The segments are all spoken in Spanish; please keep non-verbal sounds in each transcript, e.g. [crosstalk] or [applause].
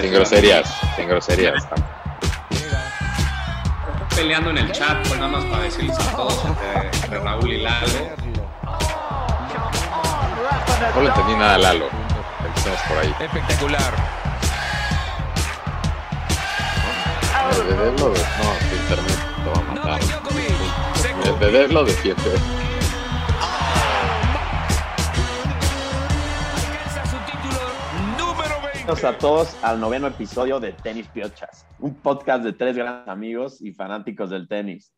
Sin groserías, sin groserías. Peleando en el chat, pues nada más para decirles a todos entre, Raúl y Lalo. No le entendí nada a Lalo. Empecemos por ahí. Espectacular. El bebé lo de... No, internet lo va a matar. El bebé lo defiende. Bienvenidos a todos al noveno episodio de Tenis Piochas, un podcast de tres grandes amigos y fanáticos del tenis.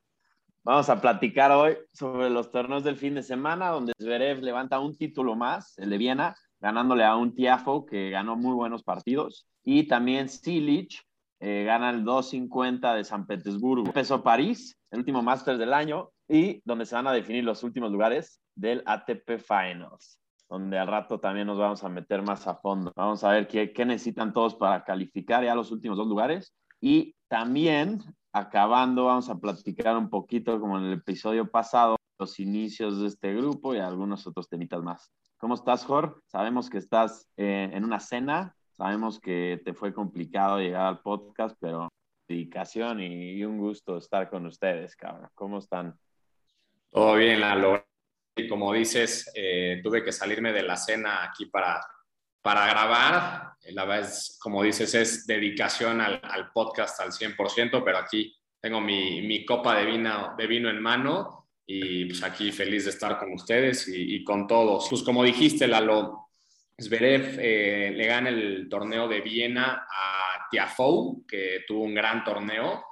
Vamos a platicar hoy sobre los torneos del fin de semana, donde Zverev levanta un título más, el de Viena, ganándole a un Tiafo que ganó muy buenos partidos, y también Silic eh, gana el 250 de San Petersburgo. Empezó París, el último Masters del año, y donde se van a definir los últimos lugares del ATP Finals donde al rato también nos vamos a meter más a fondo. Vamos a ver qué, qué necesitan todos para calificar ya los últimos dos lugares. Y también, acabando, vamos a platicar un poquito, como en el episodio pasado, los inicios de este grupo y algunos otros temitas más. ¿Cómo estás, Jor? Sabemos que estás eh, en una cena, sabemos que te fue complicado llegar al podcast, pero dedicación y, y un gusto estar con ustedes, cabrón. ¿Cómo están? Todo bien, Lalo y como dices, eh, tuve que salirme de la cena aquí para, para grabar. La verdad es, como dices, es dedicación al, al podcast al 100%, pero aquí tengo mi, mi, copa de vino, de vino en mano y pues aquí feliz de estar con ustedes y, y con todos. Pues como dijiste, Lalo, Zverev eh, le gana el torneo de Viena a Tiafoe, que tuvo un gran torneo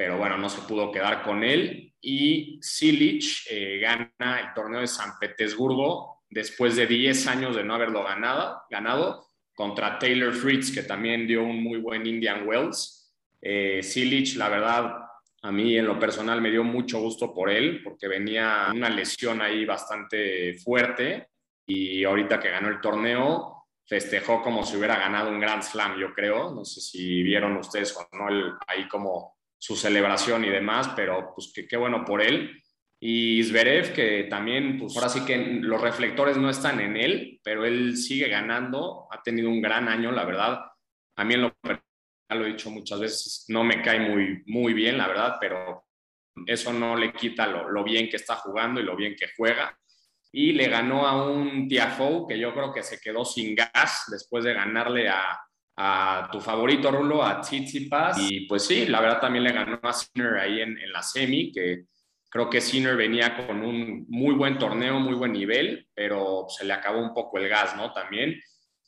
pero bueno, no se pudo quedar con él. Y Silic eh, gana el torneo de San Petersburgo después de 10 años de no haberlo ganado, ganado contra Taylor Fritz, que también dio un muy buen Indian Wells. Eh, la verdad, a mí en lo personal me dio mucho gusto por él, porque venía una lesión ahí bastante fuerte y ahorita que ganó el torneo, festejó como si hubiera ganado un Grand Slam, yo creo. No sé si vieron ustedes o no el, ahí como su celebración y demás, pero pues qué bueno por él. Y Zverev, que también, pues ahora sí que los reflectores no están en él, pero él sigue ganando, ha tenido un gran año, la verdad. A mí en lo lo he dicho muchas veces, no me cae muy, muy bien, la verdad, pero eso no le quita lo, lo bien que está jugando y lo bien que juega. Y le ganó a un Tiafoe que yo creo que se quedó sin gas después de ganarle a, a tu favorito Rulo, a Tsitsipas. Y pues sí, la verdad también le ganó a Sinner ahí en, en la semi, que creo que Sinner venía con un muy buen torneo, muy buen nivel, pero se le acabó un poco el gas, ¿no? También.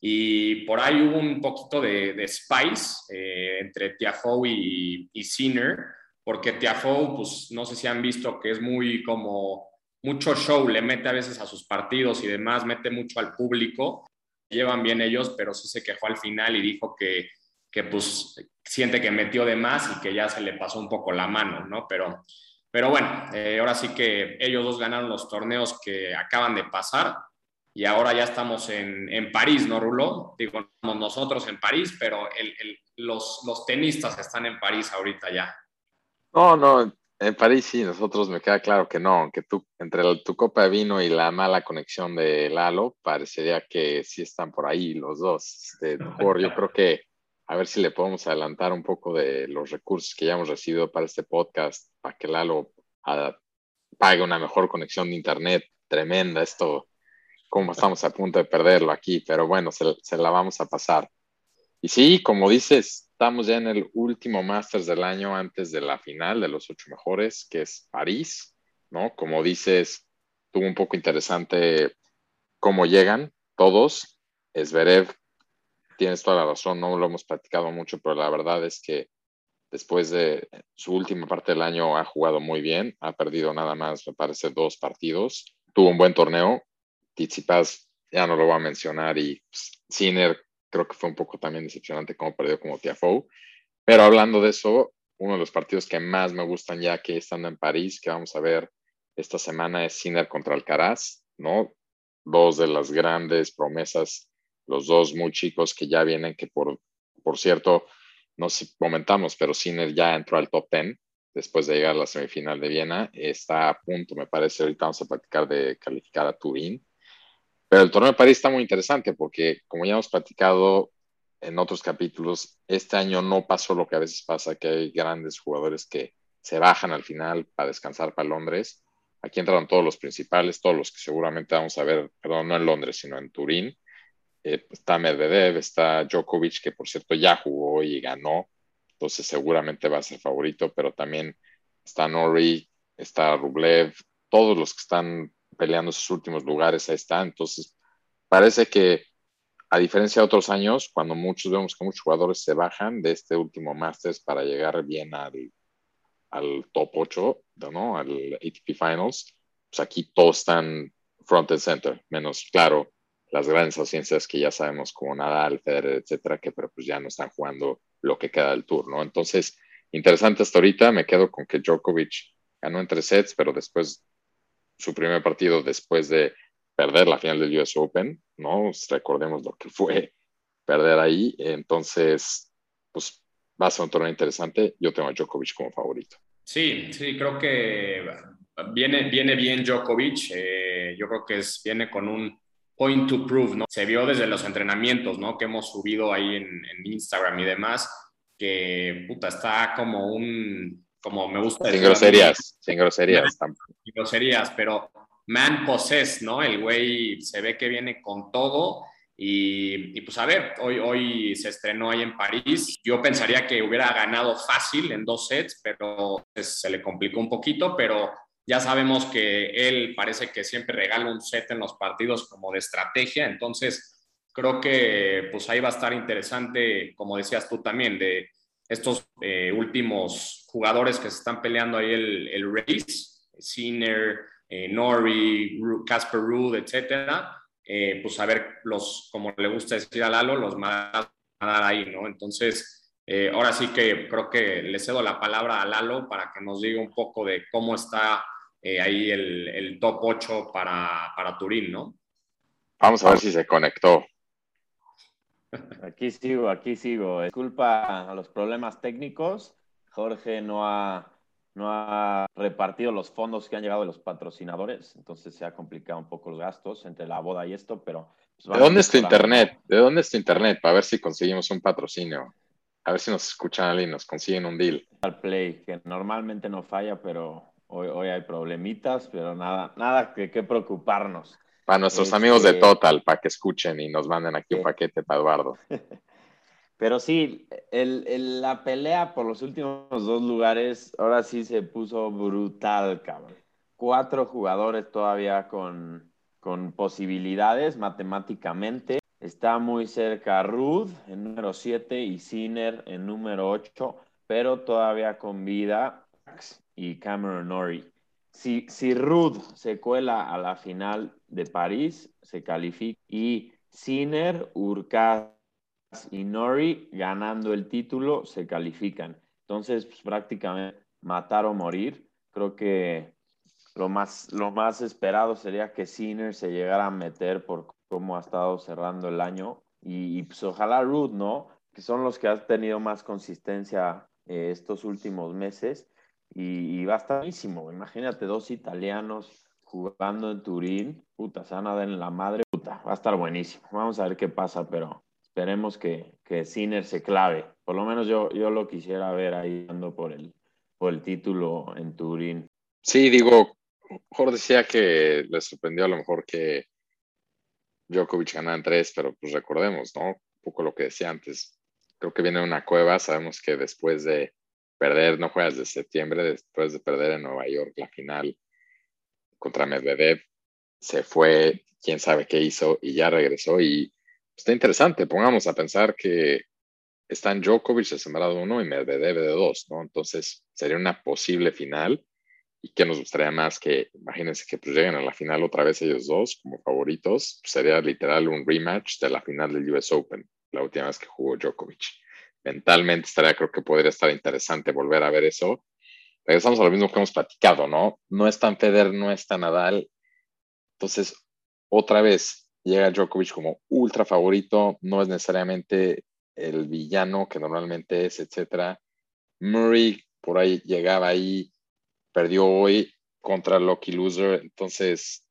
Y por ahí hubo un poquito de, de spice eh, entre Tiafoe y, y Sinner, porque Tiafoe, pues no sé si han visto que es muy como mucho show, le mete a veces a sus partidos y demás, mete mucho al público llevan bien ellos, pero sí se quejó al final y dijo que, que pues siente que metió de más y que ya se le pasó un poco la mano, ¿no? Pero, pero bueno, eh, ahora sí que ellos dos ganaron los torneos que acaban de pasar y ahora ya estamos en, en París, ¿no, Rulo? Digo, nosotros en París, pero el, el, los, los tenistas están en París ahorita ya. No, no, en París sí, nosotros me queda claro que no, que tú, entre tu copa de vino y la mala conexión de Lalo, parecería que sí están por ahí los dos. Este, mejor yo creo que a ver si le podemos adelantar un poco de los recursos que ya hemos recibido para este podcast, para que Lalo a, ah, pague una mejor conexión de internet tremenda. Esto, como estamos a punto de perderlo aquí, pero bueno, se, se la vamos a pasar. Y sí, como dices, Estamos ya en el último Masters del año antes de la final de los ocho mejores, que es París, ¿no? Como dices, tuvo un poco interesante cómo llegan todos. Esberev, tienes toda la razón, no lo hemos platicado mucho, pero la verdad es que después de su última parte del año ha jugado muy bien, ha perdido nada más, me parece, dos partidos. Tuvo un buen torneo. Tizipas ya no lo voy a mencionar y pues, Sinner creo que fue un poco también decepcionante como perdió como Tiafoe. Pero hablando de eso, uno de los partidos que más me gustan ya que están en París, que vamos a ver esta semana, es Sinner contra Alcaraz, ¿no? Dos de las grandes promesas, los dos muy chicos que ya vienen, que por, por cierto, no sé si comentamos, pero Sinner ya entró al top 10 después de llegar a la semifinal de Viena. Está a punto, me parece, ahorita vamos a platicar de calificar a Turín. Pero el torneo de París está muy interesante porque, como ya hemos platicado, en otros capítulos, este año no pasó lo que a veces pasa, que hay grandes jugadores que se bajan al final para descansar para Londres. Aquí entraron todos los principales, todos los que seguramente vamos a ver, perdón, no en Londres, sino en Turín. Eh, está Medvedev, está Djokovic, que por cierto ya jugó y ganó, entonces seguramente va a ser favorito, pero también está Nori, está Rublev, todos los que están peleando sus últimos lugares ahí están. Entonces, parece que a diferencia de otros años, cuando muchos vemos que muchos jugadores se bajan de este último Masters para llegar bien al, al top 8, ¿no? Al ATP Finals, pues aquí todos están front and center, menos, claro, las grandes audiencias que ya sabemos como Nadal, Federer, etcétera, que pero pues ya no están jugando lo que queda del tour, ¿no? Entonces, interesante hasta ahorita, me quedo con que Djokovic ganó en tres sets, pero después, su primer partido después de perder la final del US Open, ¿no? Recordemos lo que fue perder ahí, entonces, pues va a ser un torneo interesante, yo tengo a Djokovic como favorito. Sí, sí, creo que viene, viene bien Djokovic, eh, yo creo que es, viene con un point to prove, ¿no? Se vio desde los entrenamientos, ¿no? Que hemos subido ahí en, Instagram y demás, que puta, está como un, como me gusta decir. Sin groserías, sin groserías. Sin groserías, pero man possessed, ¿no? El güey se ve que viene con todo. Y, y, pues a ver, hoy, hoy se estrenó ahí en París. Yo pensaría que hubiera ganado fácil en dos sets, pero pues, se le complicó un poquito, pero ya sabemos que él parece que siempre regala un set en los partidos como de estrategia, entonces creo que pues ahí va a estar interesante, como decías tú también, de estos eh, últimos jugadores que se están peleando ahí el, el race, Sinner, eh, Nori, Casper Ruud, etcétera, eh, pues a ver los, como le gusta decir a Lalo, los más ahí, ¿no? Entonces, ahora sí que creo que le cedo la palabra a Lalo para que nos diga un poco de cómo está eh, ahí el, el, top 8 para, para Turín, ¿no? Vamos a ver si se conectó. Aquí sigo, aquí sigo. Disculpa a los problemas técnicos. Jorge no ha, no ha repartido los fondos que han llegado de los patrocinadores, entonces se ha complicado un poco los gastos entre la boda y esto, pero... Pues, ¿De dónde es tu internet? ¿De dónde es tu internet? Para ver si conseguimos un patrocinio. A ver si nos escuchan alguien nos consiguen un deal. Al play, que normalmente no falla, pero Hoy, hay problemitas, pero nada, nada que, que preocuparnos. Para nuestros amigos de este, Total, para que escuchen y nos manden aquí un paquete para Eduardo. [laughs] Pero sí, el, la pelea por los últimos dos lugares ahora sí se puso brutal, cabrón. Cuatro jugadores todavía con, con posibilidades matemáticamente. Está muy cerca Ruth en número 7 y Sinner en número 8, pero todavía con vida y Cameron Norrie. Si, si Rudd se cuela a la final de París, se califica. Y Sinner, Urcas y Norrie ganando el título se califican. Entonces, pues, prácticamente matar o morir. Creo que lo más, lo más esperado sería que Sinner se llegara a meter por cómo ha estado cerrando el año. Y, pues ojalá Rudd, ¿no? Que son los que han tenido más consistencia eh, estos últimos meses y, va a estar buenísimo. Imagínate dos italianos jugando en Turín, puta, se van a dar en la madre, puta, va a estar buenísimo. Vamos a ver qué pasa, pero esperemos que, que Sinner se clave. Por lo menos yo, yo lo quisiera ver ahí dando por el, por el título en Turín. Sí, digo, Jorge decía que le sorprendió a lo mejor que Djokovic ganara en tres, pero pues recordemos, ¿no? Un poco lo que decía antes. Creo que viene una cueva, sabemos que después de perder, no juegas de septiembre, después de perder en Nueva York la final contra Medvedev, se fue, quién sabe qué hizo y ya regresó y está interesante, pongamos a pensar que están Djokovic de sembrado uno y Medvedev de dos, ¿no? Entonces sería una posible final. Y que nos gustaría más que, imagínense que pues lleguen a la final otra vez ellos dos como favoritos, sería literal un rematch de la final del US Open, la última vez que jugó Djokovic mentalmente estaría, creo que podría estar interesante volver a ver eso. Regresamos a lo mismo que hemos platicado, ¿no? No es tan Federer, no es tan Nadal. Entonces, otra vez llega Djokovic como ultra favorito, no es necesariamente el villano que normalmente es, etcétera. Murray por ahí llegaba ahí, perdió hoy contra Lucky Loser, entonces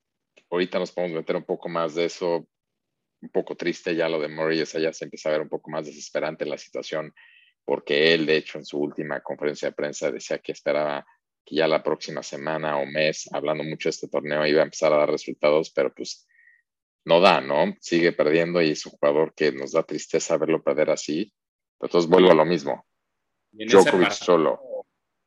ahorita nos podemos meter un poco más de eso. Un poco triste ya lo de Murray, esa ya se empieza a ver un poco más desesperante la situación, porque él, de hecho, en su última conferencia de prensa decía que esperaba que ya la próxima semana o mes, hablando mucho de este torneo, iba a empezar a dar resultados, pero pues no da, ¿no? Sigue perdiendo y es un jugador que nos da tristeza verlo perder así. Entonces vuelvo a lo mismo. Djokovic solo.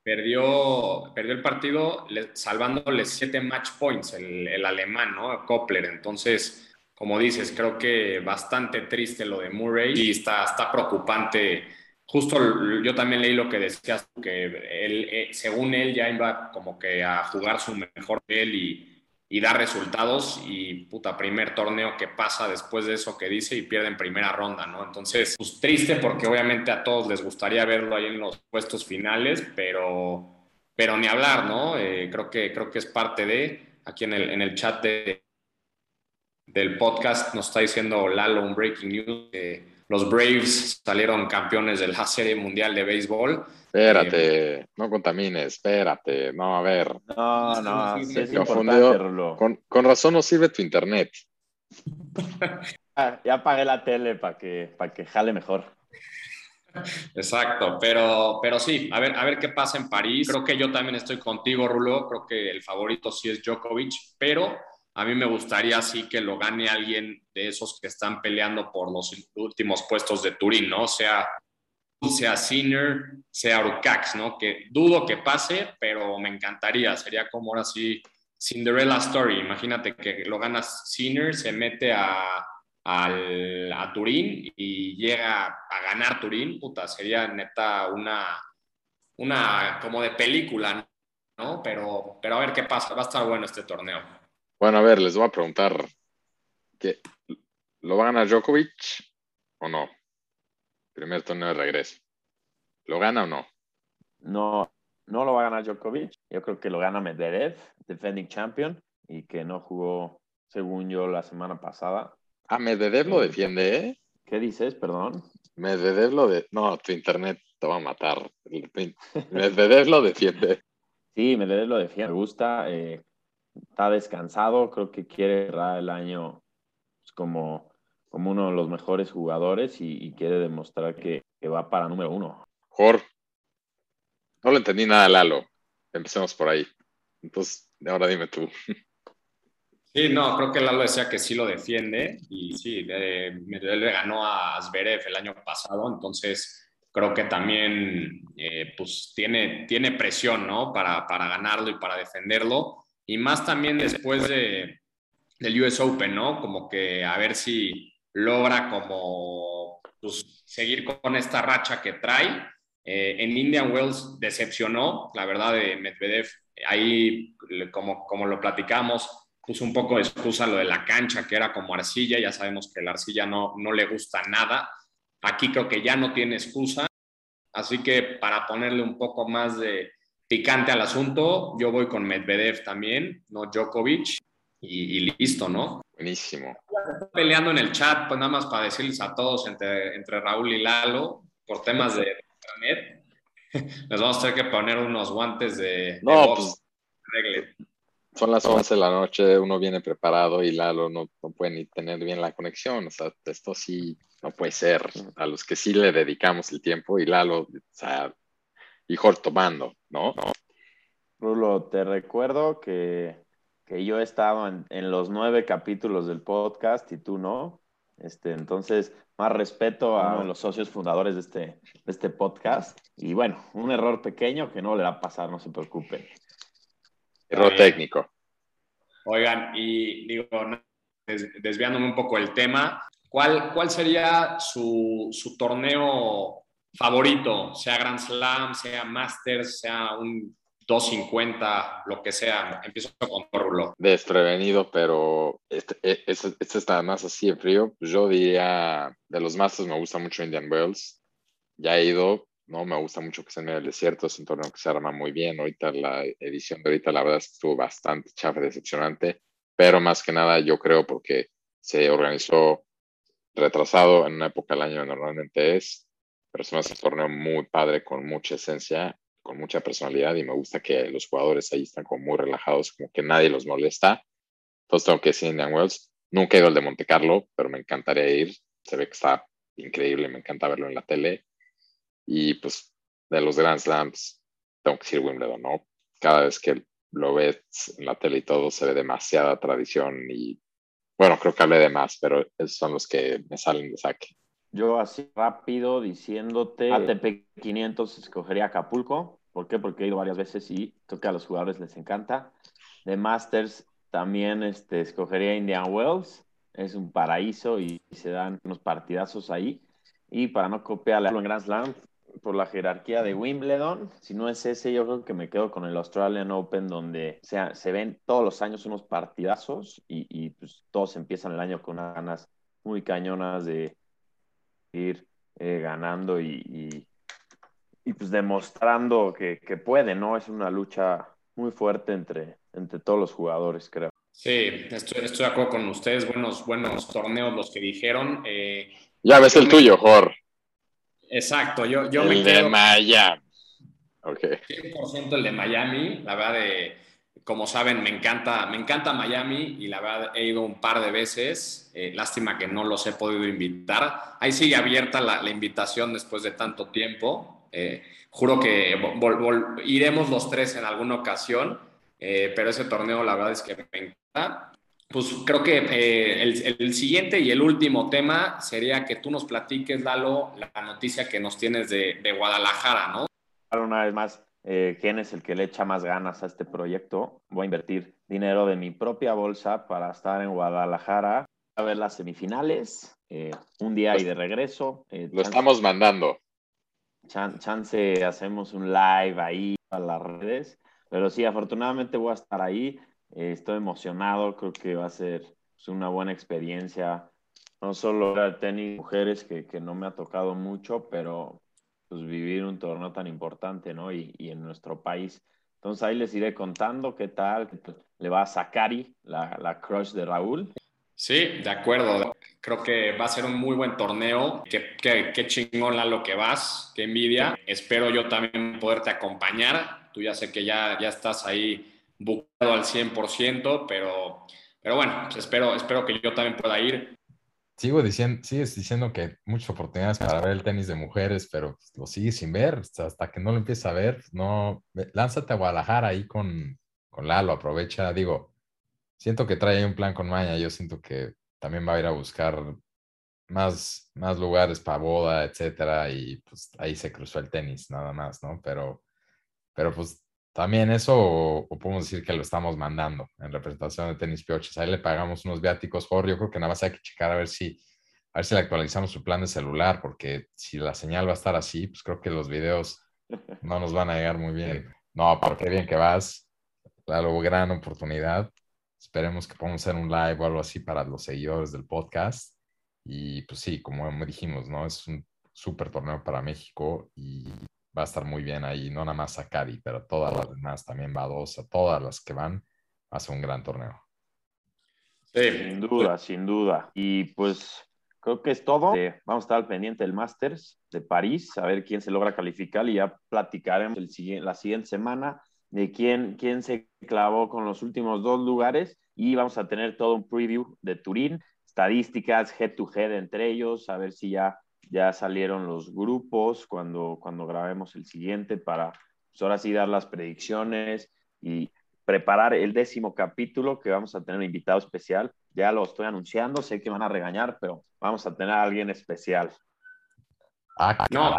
Perdió, perdió el partido salvándole siete match points el, el alemán, ¿no? Koppler. Entonces, como dices, creo que bastante triste lo de Murray y está, está preocupante. Justo yo también leí lo que decías, que él, eh, según él ya iba como que a jugar su mejor él y, y dar resultados y puta, primer torneo que pasa después de eso que dice y pierde en primera ronda, ¿no? Entonces, pues triste porque obviamente a todos les gustaría verlo ahí en los puestos finales, pero, pero ni hablar, ¿no? Eh, creo, que, creo que es parte de, aquí en el, en el chat de, del podcast nos está diciendo Lalo un breaking news, que los Braves salieron campeones de la [laughs] Serie Mundial de Béisbol Espérate, eh, no contamines, espérate, no, a ver. No, no, es Con, con, razón no sirve tu internet. [laughs] Ah, ya apagué la tele para que, para que jale mejor. Exacto, pero, pero sí, a ver, a ver qué pasa en París. Creo que yo también estoy contigo, Rulo. Creo que el favorito sí es Djokovic, pero a mí me gustaría sí que lo gane alguien de esos que están peleando por los últimos puestos de Turín, ¿no? Sea, sea Sinner, sea Urcax, ¿no? Que dudo que pase, pero me encantaría. Sería como ahora sí Cinderella Story. Imagínate que lo gana Sinner, se mete a, a Turín y llega a ganar Turín. Puta, sería neta una, una como de película, ¿no? Pero, pero a ver qué pasa. Va a estar bueno este torneo. Bueno, a ver, les voy a preguntar. ¿qué, ¿Lo va a ganar Djokovic o no? Primer torneo de regreso. ¿Lo gana o no? No, no lo va a ganar Djokovic. Yo creo que lo gana Medvedev, defending champion, y que no jugó, según yo, la semana pasada. Ah, Medvedev lo defiende, ¿eh? ¿Qué dices, perdón? Medvedev lo de... No, tu internet te va a matar. [laughs] Medvedev lo defiende. Sí, Medvedev lo defiende. Me gusta. Eh, está descansado. Creo que quiere cerrar el año pues, como como uno de los mejores jugadores y, quiere demostrar que, va para número uno. Jor, no le entendí nada a Lalo. Empecemos por ahí. Entonces, ahora dime tú. Sí, no, creo que Lalo decía que sí lo defiende y sí, él le ganó a Zverev el año pasado, entonces creo que también eh, pues tiene, tiene presión, ¿no? Para, para ganarlo y para defenderlo y más también después de, del US Open, ¿no? Como que a ver si, logra como pues, seguir con esta racha que trae. Eh, en Indian Wells decepcionó, la verdad, de Medvedev. Ahí, como, como lo platicamos, puso un poco de excusa lo de la cancha, que era como arcilla. Ya sabemos que la arcilla no, no le gusta nada. Aquí creo que ya no tiene excusa. Así que para ponerle un poco más de picante al asunto, yo voy con Medvedev también, no Djokovic, y, y listo, ¿no? Buenísimo. Peleando en el chat, pues nada más para decirles a todos entre, entre Raúl y Lalo, por temas de internet, [laughs] les vamos a tener que poner unos guantes de, no, pues, son las 11 de la noche, uno viene preparado y Lalo no, no, puede ni tener bien la conexión. O sea, esto sí no puede ser. A los que sí le dedicamos el tiempo y Lalo, o sea, hijo tomando, ¿no? Rulo, te recuerdo que que yo he estado en, los nueve capítulos del podcast y tú no. Este, entonces, más respeto a los socios fundadores de este, de este podcast. Y bueno, un error pequeño que no le va a pasar, no se preocupen. Error técnico. Oigan, y digo, desviándome un poco el tema, ¿cuál, cuál sería su, su torneo favorito? Sea Grand Slam, sea Masters, sea un 250, lo que sea. Empiezo con Rulo. Desprevenido, pero este, este, este, está más así de frío. Pues yo diría, de los Masters me gusta mucho Indian Wells. Ya he ido, no me gusta mucho que sea en del desierto, es un torneo que se arma muy bien. Ahorita la edición de ahorita, la verdad estuvo bastante chafa, decepcionante, pero más que nada yo creo porque se organizó retrasado en una época del año normalmente es, pero es un torneo muy padre con mucha esencia con mucha personalidad y me gusta que los jugadores ahí están como muy relajados, como que nadie los molesta. Entonces tengo que decir Indian Wells. Nunca he ido al de Monte Carlo, pero me encantaría ir. Se ve que está increíble, me encanta verlo en la tele. Y pues de los Grand Slams, tengo que decir Wimbledon, ¿no? Cada vez que lo ves en la tele y todo, se ve demasiada tradición y bueno, creo que hablé de más, pero esos son los que me salen de saque. Yo así rápido diciéndote, ATP 500 escogería Acapulco. ¿Por qué? Porque he ido varias veces y creo que a los jugadores les encanta. De Masters también este, escogería Indian Wells. Es un paraíso y se dan unos partidazos ahí. Y para no copiarlo en Grand Slam, por la jerarquía de Wimbledon. Si no es ese, yo creo que me quedo con el Australian Open, donde sea, se ven todos los años unos partidazos y, pues todos empiezan el año con unas ganas muy cañonas de ir eh, ganando y, y, pues demostrando que, que puede, ¿no? Es una lucha muy fuerte entre, entre todos los jugadores, creo. Sí, estoy, estoy de acuerdo con ustedes. Buenos, buenos torneos los que dijeron. Eh, ya ves el tuyo, Jorge. Exacto, yo, yo el me de Miami. Okay. 100% el de Miami, la verdad, de, como saben, me encanta, me encanta Miami y la verdad he ido un par de veces. Eh, lástima que no los he podido invitar. Ahí sigue abierta la, la invitación después de tanto tiempo. Eh, juro que iremos los tres en alguna ocasión, eh, pero ese torneo la verdad es que me encanta. Pues creo que eh, el, siguiente y el último tema sería que tú nos platiques, Lalo, la noticia que nos tienes de, Guadalajara, ¿no? Una vez más, eh, ¿quién es el que le echa más ganas a este proyecto? Voy a invertir dinero de mi propia bolsa para estar en Guadalajara a ver las semifinales, eh, un día y de regreso. lo estamos mandando. chance, hacemos un live ahí a las redes, pero sí, afortunadamente voy a estar ahí. Eh, estoy emocionado, creo que va a ser pues, una buena experiencia. No solo tenis mujeres, que, que, no me ha tocado mucho, pero pues vivir un torneo tan importante, ¿no? Y, y, en nuestro país. Entonces ahí les iré contando qué tal le va a Sakari, la, la crush de Raúl. Sí, de acuerdo. Creo que va a ser un muy buen torneo. Qué, qué, qué chingón lo que vas, qué envidia. Espero yo también poderte acompañar. Tú ya sé que ya, ya estás ahí bucado al 100%, pero, pero bueno, pues espero, espero que yo también pueda ir. Sigo diciendo, sigues diciendo que muchas oportunidades para ver el tenis de mujeres, pero lo sigues sin ver, hasta que no lo empieces a ver, no, lánzate a Guadalajara ahí con, con Lalo, aprovecha, digo, siento que trae un plan con Maña, yo siento que también va a ir a buscar más, más lugares para boda, etcétera, y pues ahí se cruzó el tenis, nada más, ¿no? Pero, pero pues también eso, o, podemos decir que lo estamos mandando en representación de Tenis Pioches. Ahí le pagamos unos viáticos, Jorge. Yo creo que nada más hay que checar a ver si, a ver si le actualizamos su plan de celular, porque si la señal va a estar así, pues creo que los videos no nos van a llegar muy bien. No, porque bien que vas. Claro, gran oportunidad. Esperemos que podamos hacer un live o algo así para los seguidores del podcast. Y pues sí, como dijimos, ¿no? Es un súper torneo para México y va a estar muy bien ahí, no nada más a Cadi, pero todas las demás también va a dos, a todas las que van, ser un gran torneo. Sí, sin duda, sin duda. Y pues creo que es todo. Eh, vamos a estar al pendiente del Masters de París, a ver quién se logra calificar y ya platicaremos el, la siguiente semana de quién, quién se clavó con los últimos dos lugares y vamos a tener todo un preview de Turín, estadísticas head to head entre ellos, a ver si ya ya salieron los grupos cuando, cuando grabemos el siguiente para pues, ahora sí dar las predicciones y preparar el décimo capítulo que vamos a tener un invitado especial. Ya lo estoy anunciando, sé que van a regañar, pero vamos a tener a alguien especial. Ah, no.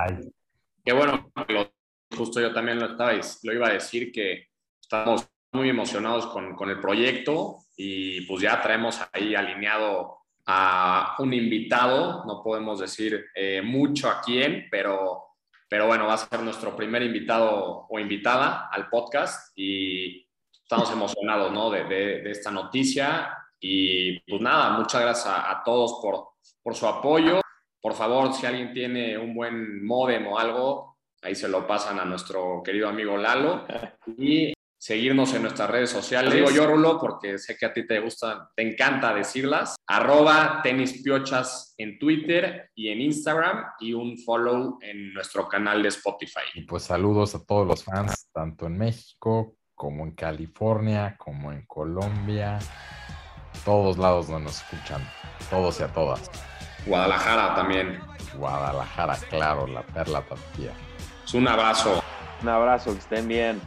Qué bueno, justo yo también lo, estaba, lo iba a decir que estamos muy emocionados con, con el proyecto y pues ya traemos ahí alineado a un invitado, no podemos decir eh, mucho a quién, pero, pero bueno, va a ser nuestro primer invitado o invitada al podcast y estamos emocionados ¿no? de, de, esta noticia y pues nada, muchas gracias a, todos por, por su apoyo. Por favor, si alguien tiene un buen modem o algo, ahí se lo pasan a nuestro querido amigo Lalo. [laughs] Y seguirnos en nuestras redes sociales. Digo yo, Rulo, porque sé que a ti te gusta, te encanta decirlas. Arroba tenispiochas en Twitter y en Instagram y un follow en nuestro canal de Spotify. Y pues saludos a todos los fans, tanto en México como en California, como en Colombia, todos lados donde nos escuchan, todos y a todas. Guadalajara también. Guadalajara, claro, la perla tapía. Un abrazo. Un abrazo, que estén bien.